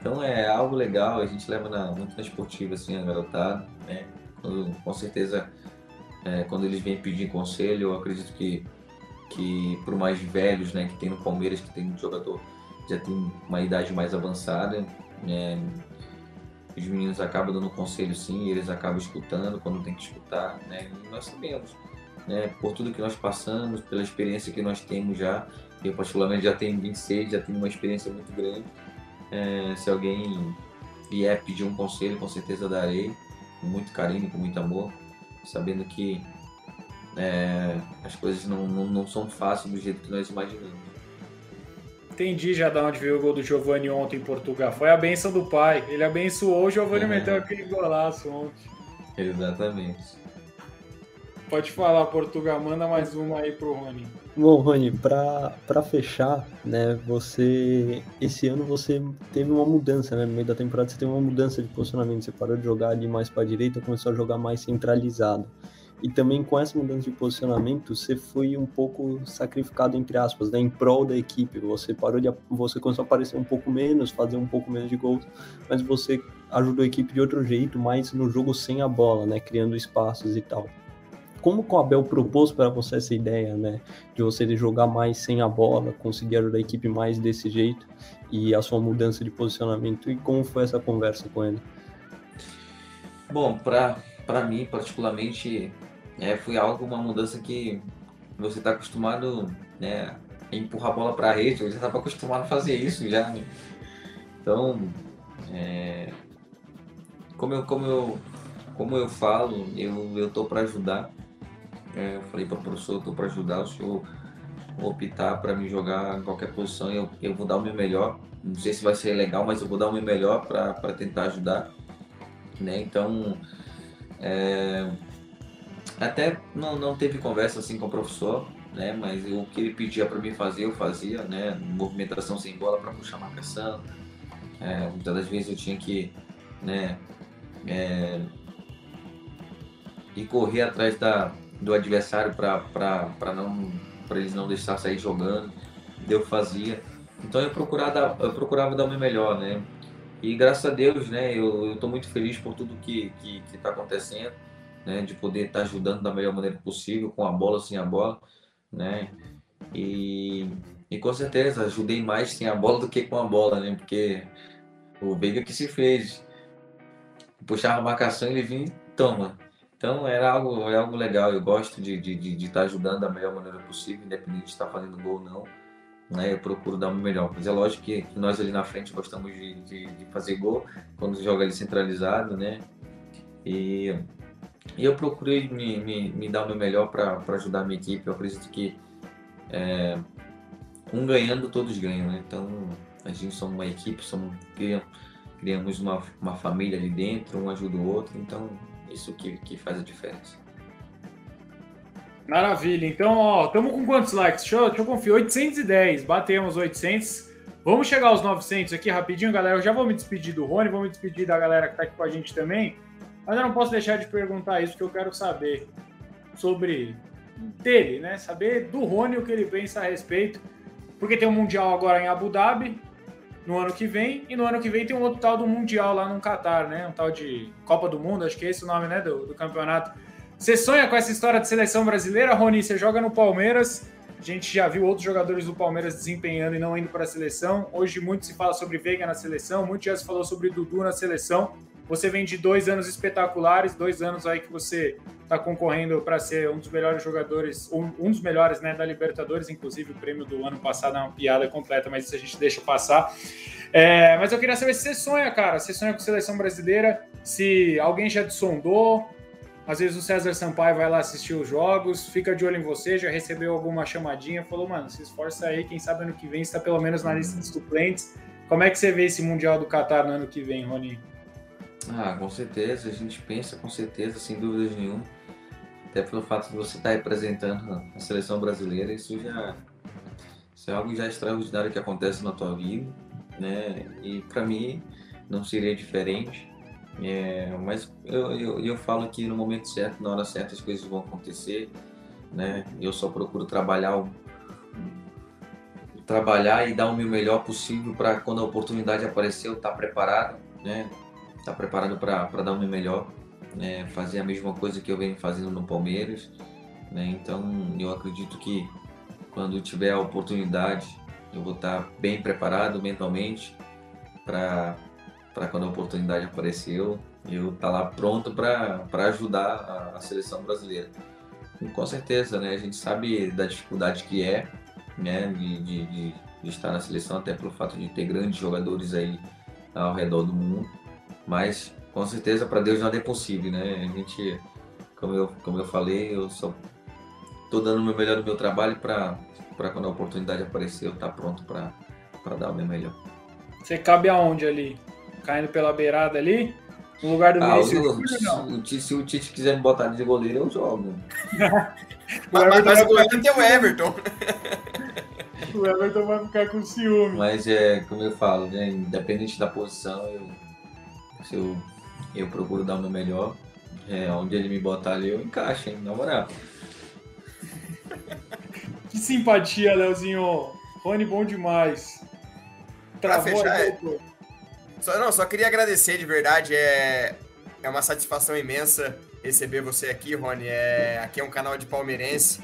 Então é algo legal, a gente leva na, muito na esportiva, assim, a garotada, né? Quando, com certeza, é, quando eles vêm pedir conselho, eu acredito que, que por mais velhos, né, que tem no Palmeiras, que tem um jogador já tem uma idade mais avançada, né, os meninos acabam dando conselho sim, eles acabam escutando quando tem que escutar, né? E nós sabemos, né? Por tudo que nós passamos, pela experiência que nós temos já, eu particularmente já tenho 26, já tenho uma experiência muito grande. É, se alguém vier pedir um conselho, com certeza darei, com muito carinho, com muito amor, sabendo que é, as coisas não, não, não são fáceis do jeito que nós imaginamos. Entendi já de onde veio o gol do Giovanni ontem em Portugal. Foi a benção do pai. Ele abençoou, o Giovanni é. meteu aquele golaço ontem. Exatamente. Pode falar, Portugal. Manda mais uma aí pro Rony. Bom, Rony, para fechar, né, você esse ano você teve uma mudança, né, no meio da temporada você teve uma mudança de posicionamento, você parou de jogar ali mais para direita, começou a jogar mais centralizado. E também com essa mudança de posicionamento, você foi um pouco sacrificado, entre aspas, né, em prol da equipe. Você parou de. Você começou a aparecer um pouco menos, fazer um pouco menos de gols, mas você ajudou a equipe de outro jeito, mais no jogo sem a bola, né? Criando espaços e tal. Como o Abel propôs para você essa ideia, né? De você jogar mais sem a bola, conseguir ajudar a equipe mais desse jeito e a sua mudança de posicionamento e como foi essa conversa com ele? Bom, para mim, particularmente, é, foi algo, uma mudança que você está acostumado né, a empurrar a bola para a rede, eu já estava acostumado a fazer isso já. Né? Então, é, como, eu, como, eu, como eu falo, eu, eu para ajudar. É, eu falei para o professor, tô para ajudar, o senhor optar para me jogar em qualquer posição, eu, eu vou dar o meu melhor. Não sei se vai ser legal, mas eu vou dar o meu melhor para tentar ajudar. Né? Então, é, até não, não teve conversa assim com o professor, né? Mas o que ele pedia para mim fazer, eu fazia, né? Movimentação sem bola para puxar marcação. É, muitas das vezes eu tinha que, né? É, e correr atrás da, do adversário para não para eles não deixar sair jogando. Eu fazia. Então eu procurava, eu procurava dar o meu melhor, né? E graças a Deus, né? Eu estou muito feliz por tudo que está que, que acontecendo né, de poder estar tá ajudando da melhor maneira possível, com a bola, sem a bola, né, e, e com certeza ajudei mais sem a bola do que com a bola, né, porque o Veiga que se fez, puxava a marcação ele vinha e toma. Então era algo, era algo legal, eu gosto de estar de, de, de tá ajudando da melhor maneira possível, independente de estar fazendo gol ou não. Né, eu procuro dar o melhor. Mas é lógico que nós ali na frente gostamos de, de, de fazer gol quando joga ali centralizado, né? E e eu procurei me, me, me dar o meu melhor para ajudar a minha equipe. Eu acredito que é, um ganhando, todos ganham. Né? Então, a gente somos uma equipe, somos, criamos uma, uma família ali dentro, um ajuda o outro. Então, isso que, que faz a diferença. Maravilha. Então, ó, estamos com quantos likes? Deixa eu, deixa eu confiar. 810. Batemos 800. Vamos chegar aos 900 aqui rapidinho, galera. Eu já vou me despedir do Rony, vou me despedir da galera que está aqui com a gente também. Mas eu não posso deixar de perguntar isso, que eu quero saber sobre dele, né? Saber do Rony o que ele pensa a respeito. Porque tem um Mundial agora em Abu Dhabi, no ano que vem, e no ano que vem tem um outro tal do Mundial lá no Catar, né? Um tal de Copa do Mundo, acho que é esse o nome, né? Do, do campeonato. Você sonha com essa história de seleção brasileira, Rony? Você joga no Palmeiras. A gente já viu outros jogadores do Palmeiras desempenhando e não indo para a seleção. Hoje muito se fala sobre Veiga na seleção, muito já se falou sobre Dudu na seleção. Você vem de dois anos espetaculares, dois anos aí que você está concorrendo para ser um dos melhores jogadores, um, um, dos melhores né, da Libertadores, inclusive o prêmio do ano passado é uma piada completa, mas isso a gente deixa passar. É, mas eu queria saber se você sonha, cara, você sonha com seleção brasileira, se alguém já te sondou, às vezes o César Sampaio vai lá assistir os jogos, fica de olho em você, já recebeu alguma chamadinha, falou, mano, se esforça aí, quem sabe ano que vem está pelo menos na lista dos suplentes. Como é que você vê esse Mundial do Catar no ano que vem, Rony? Ah, com certeza, a gente pensa com certeza, sem dúvidas nenhuma. Até pelo fato de você estar representando a seleção brasileira, isso já isso é algo já extraordinário que acontece na tua vida, né? E para mim não seria diferente. É, mas eu, eu, eu falo que no momento certo, na hora certa, as coisas vão acontecer, né? Eu só procuro trabalhar trabalhar e dar o meu melhor possível para quando a oportunidade aparecer eu estar tá preparado, né? Estar tá preparado para dar o meu melhor, né? Fazer a mesma coisa que eu venho fazendo no Palmeiras, né? Então eu acredito que quando tiver a oportunidade eu vou estar bem preparado mentalmente para quando a oportunidade aparecer eu estar tá lá pronto para ajudar a, a seleção brasileira. E, com certeza, né? A gente sabe da dificuldade que é né, de, de, de, estar na seleção, até pelo fato de ter grandes jogadores aí ao redor do mundo. Mas com certeza para Deus nada é possível, né? A gente, como eu, como eu falei, eu só tô dando o meu melhor no meu trabalho para quando a oportunidade aparecer eu estar tá pronto para dar o meu melhor. Você cabe aonde ali? Caindo pela beirada ali? No lugar do ah, Vinícius não? Se o Tite quiser me botar de goleiro, eu jogo. mas, mas o goleiro tem o Everton. o Everton vai ficar com ciúme. Mas é, como eu falo, né? Independente da posição, eu, se eu, eu procuro dar o meu melhor. É, onde ele me botar ali, eu encaixo, hein? Na moral. Que simpatia, Leozinho. Rony, bom demais. Travou fechar, aí, é... só, não, só queria agradecer de verdade. É, é uma satisfação imensa receber você aqui, Rony. É, aqui é um canal de palmeirense.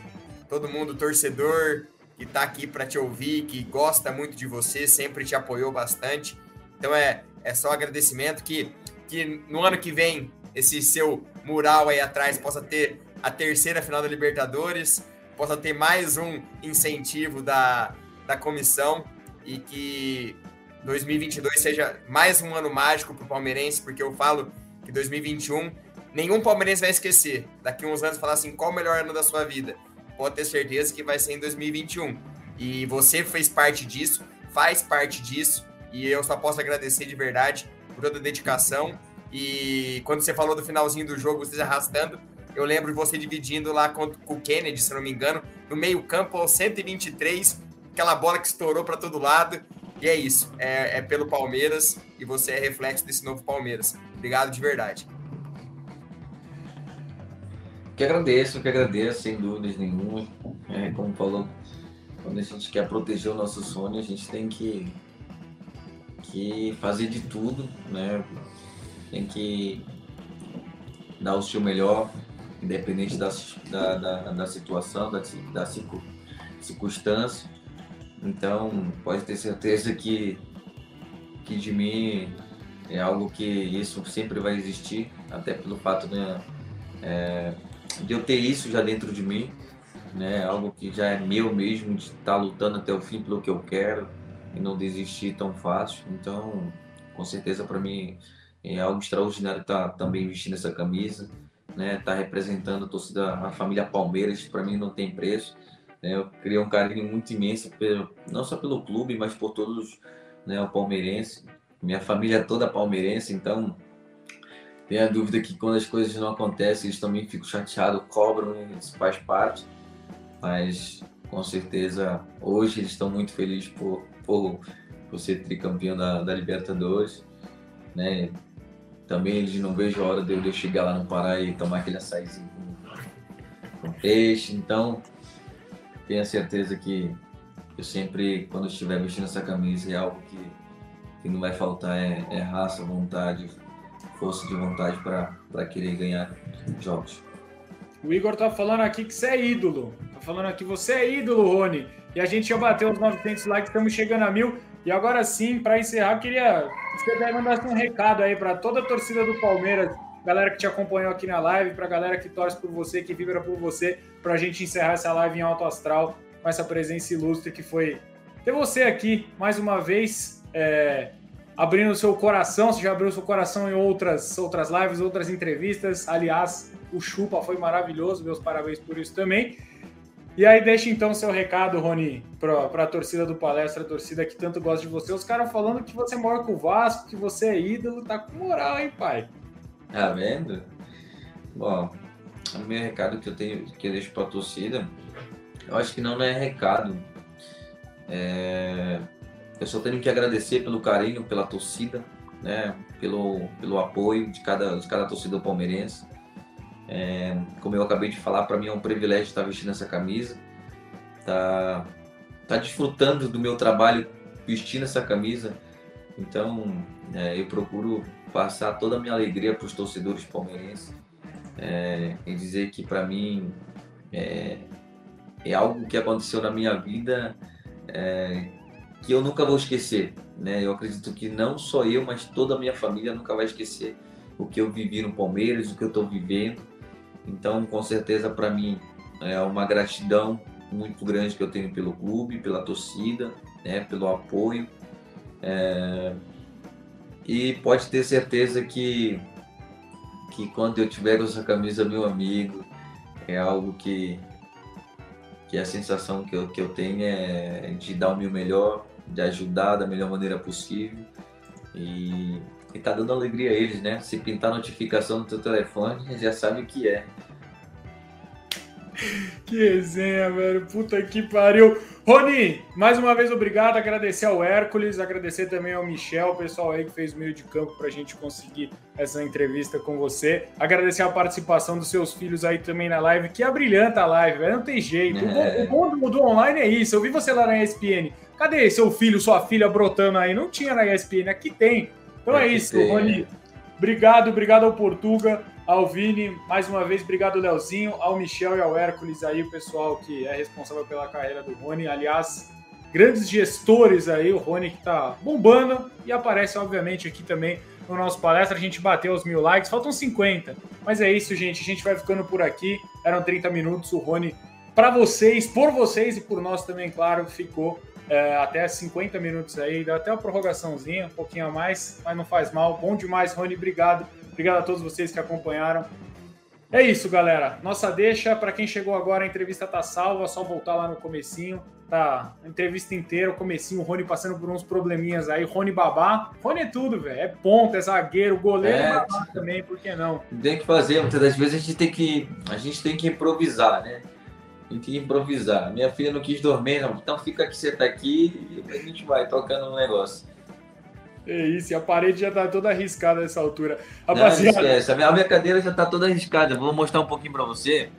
Todo mundo torcedor, que está aqui para te ouvir, que gosta muito de você, sempre te apoiou bastante. Então é, é só agradecimento que, que no ano que vem esse seu mural aí atrás possa ter a terceira final da Libertadores, possa ter mais um incentivo da, da comissão e que 2022 seja mais um ano mágico para o palmeirense, porque eu falo que 2021 nenhum palmeirense vai esquecer. Daqui uns anos falar assim, qual o melhor ano da sua vida? pode ter certeza que vai ser em 2021. E você fez parte disso, faz parte disso, e eu só posso agradecer de verdade por toda a dedicação. E quando você falou do finalzinho do jogo, vocês arrastando, eu lembro de você dividindo lá com, com o Kennedy, se não me engano, no meio-campo aos 123, aquela bola que estourou para todo lado. E é isso, é, é pelo Palmeiras e você é reflexo desse novo Palmeiras. Obrigado de verdade. Que agradeço, que agradeço, sem dúvidas nenhuma. É, como falou, quando a gente quer proteger o nosso sonho, a gente tem que, que fazer de tudo, né? Tem que dar o seu melhor, independente da, da, da, da situação, da, da circunstância. Então, pode ter certeza que, que de mim é algo que isso sempre vai existir, até pelo fato, né? É, de eu ter isso já dentro de mim, né? Algo que já é meu mesmo, de estar lutando até o fim pelo que eu quero e não desistir tão fácil. Então, com certeza para mim é algo extraordinário estar também vestindo essa camisa, né? Estar representando a torcida, a família Palmeiras, para mim não tem preço. Né? Eu criei um carinho muito imenso, pelo, não só pelo clube, mas por todos, né? O palmeirense, minha família toda palmeirense, então tenho a dúvida que quando as coisas não acontecem, eles também ficam chateados, cobram, isso faz parte. Mas com certeza hoje eles estão muito felizes por, por, por ser tricampeão da, da Libertadores. Né? Também eles não vejo a hora de eu chegar lá no Pará e tomar aquele açaizinho com, com peixe. Então, tenho a certeza que eu sempre, quando estiver vestindo essa camisa, é algo que, que não vai faltar, é, é raça, vontade, força de vontade para querer ganhar jogos. O Igor tá falando aqui que você é ídolo. Tá falando aqui, você é ídolo, Rony. E a gente já bateu os 900 likes, estamos chegando a mil. E agora sim, para encerrar, queria que você mandasse um recado aí para toda a torcida do Palmeiras, galera que te acompanhou aqui na live, para galera que torce por você, que vibra por você, para a gente encerrar essa live em alto astral com essa presença ilustre que foi ter você aqui mais uma vez. É, abrindo seu coração, você já abriu seu coração em outras, outras lives, outras entrevistas. Aliás, o Chupa foi maravilhoso, meus parabéns por isso também. E aí deixa então seu recado, Rony, para a torcida do Palestra, a torcida que tanto gosta de você. Os caras falando que você mora com o Vasco, que você é ídolo, tá com moral, hein, pai? Tá vendo? Bom, o meu recado que eu tenho, que eu deixo para a torcida, eu acho que não, não é recado. É eu só tenho que agradecer pelo carinho, pela torcida, né? pelo, pelo apoio de cada, de cada torcida palmeirense. É, como eu acabei de falar, para mim é um privilégio estar vestindo essa camisa, tá, tá desfrutando do meu trabalho vestindo essa camisa. Então, é, eu procuro passar toda a minha alegria para os torcedores palmeirenses é, e dizer que para mim é, é, algo que aconteceu na minha vida é, que eu nunca vou esquecer. Né? Eu acredito que não só eu, mas toda a minha família nunca vai esquecer o que eu vivi no Palmeiras, o que eu estou vivendo. Então, com certeza, para mim é uma gratidão muito grande que eu tenho pelo clube, pela torcida, né, pelo apoio. É... E pode ter certeza que, que quando eu tiver com essa camisa, meu amigo, é algo que, que a sensação que eu, que eu tenho é de dar o meu melhor, de ajudar da melhor maneira possível. E, e tá dando alegria a eles, né? Se pintar notificação no teu telefone, já sabe o que é. Que resenha, velho. Puta que pariu. Rony, mais uma vez obrigado. Agradecer ao Hércules, agradecer também ao Michel, o pessoal aí que fez meio de campo pra gente conseguir essa entrevista com você. Agradecer a participação dos seus filhos aí também na live, que é brilhante a live, velho. Não tem jeito. É. O bom, do online é isso. Eu vi você lá na ESPN. Cadê seu filho, sua filha brotando aí? Não tinha na ESPN, aqui tem. Então é, é isso, tem. Rony. Obrigado, obrigado ao Portuga ao Vini, mais uma vez, obrigado, Leozinho, ao Michel e ao Hércules aí, o pessoal que é responsável pela carreira do Rony. Aliás, grandes gestores aí, o Rony que tá bombando e aparece, obviamente, aqui também no nosso palestra. A gente bateu os mil likes, faltam 50. Mas é isso, gente. A gente vai ficando por aqui. Eram 30 minutos. O Rony, para vocês, por vocês e por nós também, claro, ficou é, até 50 minutos aí. Deu até uma prorrogaçãozinha, um pouquinho a mais, mas não faz mal. Bom demais, Rony. Obrigado Obrigado a todos vocês que acompanharam. É isso, galera. Nossa deixa, para quem chegou agora, a entrevista tá salva, só voltar lá no comecinho. Tá, a entrevista inteira, o comecinho, o Rony passando por uns probleminhas aí. Rony babá. Rony é tudo, velho. É ponta, é zagueiro, goleiro é, babá também, por que não? Tem que fazer, muitas das vezes a gente tem que, a gente tem que improvisar, né? Tem que improvisar. Minha filha não quis dormir, não. Então fica aqui, você tá aqui e a gente vai tocando um negócio. É isso, e a parede já tá toda arriscada nessa altura. Rapaziada. Não, esquece. A minha cadeira já tá toda arriscada. Vou mostrar um pouquinho pra você.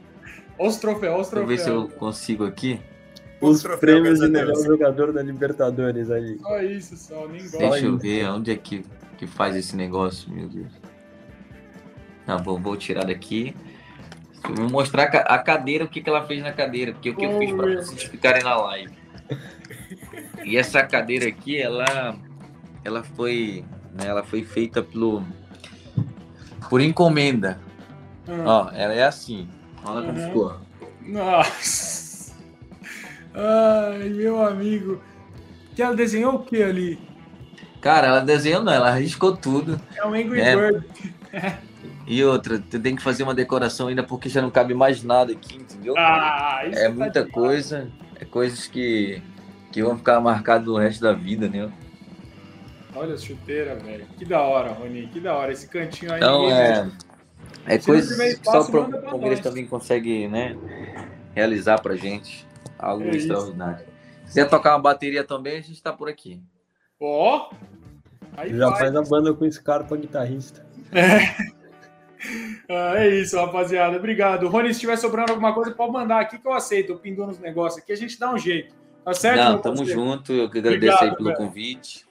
Olha os troféus, olha os troféus. Vou ver se eu consigo aqui. Os prêmios de melhor jogador da Libertadores aí. Só isso, só, nem gosto. Deixa eu ver onde é que, que faz esse negócio, meu Deus. Tá bom, vou tirar daqui. Vou mostrar a cadeira, o que, que ela fez na cadeira, porque o que oh, eu fiz para vocês ficarem na live. E essa cadeira aqui, ela ela foi, né, ela foi feita pelo por encomenda. Hum. Ó, ela é assim. Olha como uhum. ficou. Nossa. Ai, meu amigo. Que ela desenhou o que ali? Cara, ela desenhou não, ela arriscou tudo. É um Angry é. Bird. E outra, tu tem que fazer uma decoração ainda porque já não cabe mais nada aqui, entendeu? Ah, é tá muita coisa, é coisas que, que vão ficar marcadas o resto da vida, né? Olha a chuteira, velho. Que da hora, Rony. Que da hora. Esse cantinho aí. Então, é. É coisa que só o Palmeiras também consegue, né? Realizar pra gente. Algo é extraordinário. Se quiser tocar uma bateria também, a gente tá por aqui. Ó! Oh, Já vai. faz a banda com Scarpa guitarrista. É. Ah, é isso, rapaziada. Obrigado. Rony, se tiver sobrando alguma coisa, pode mandar aqui que eu aceito. Eu penduro nos negócios aqui, a gente dá um jeito. Tá certo? Não, tamo junto. Eu que agradeço Obrigado, aí pelo velho. convite.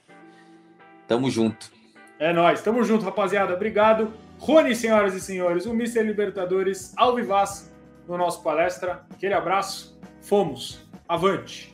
Tamo junto. É nóis, tamo junto, rapaziada. Obrigado. Rony, senhoras e senhores, o Mr. Libertadores ao vivaz no nosso palestra. Aquele abraço. Fomos. Avante.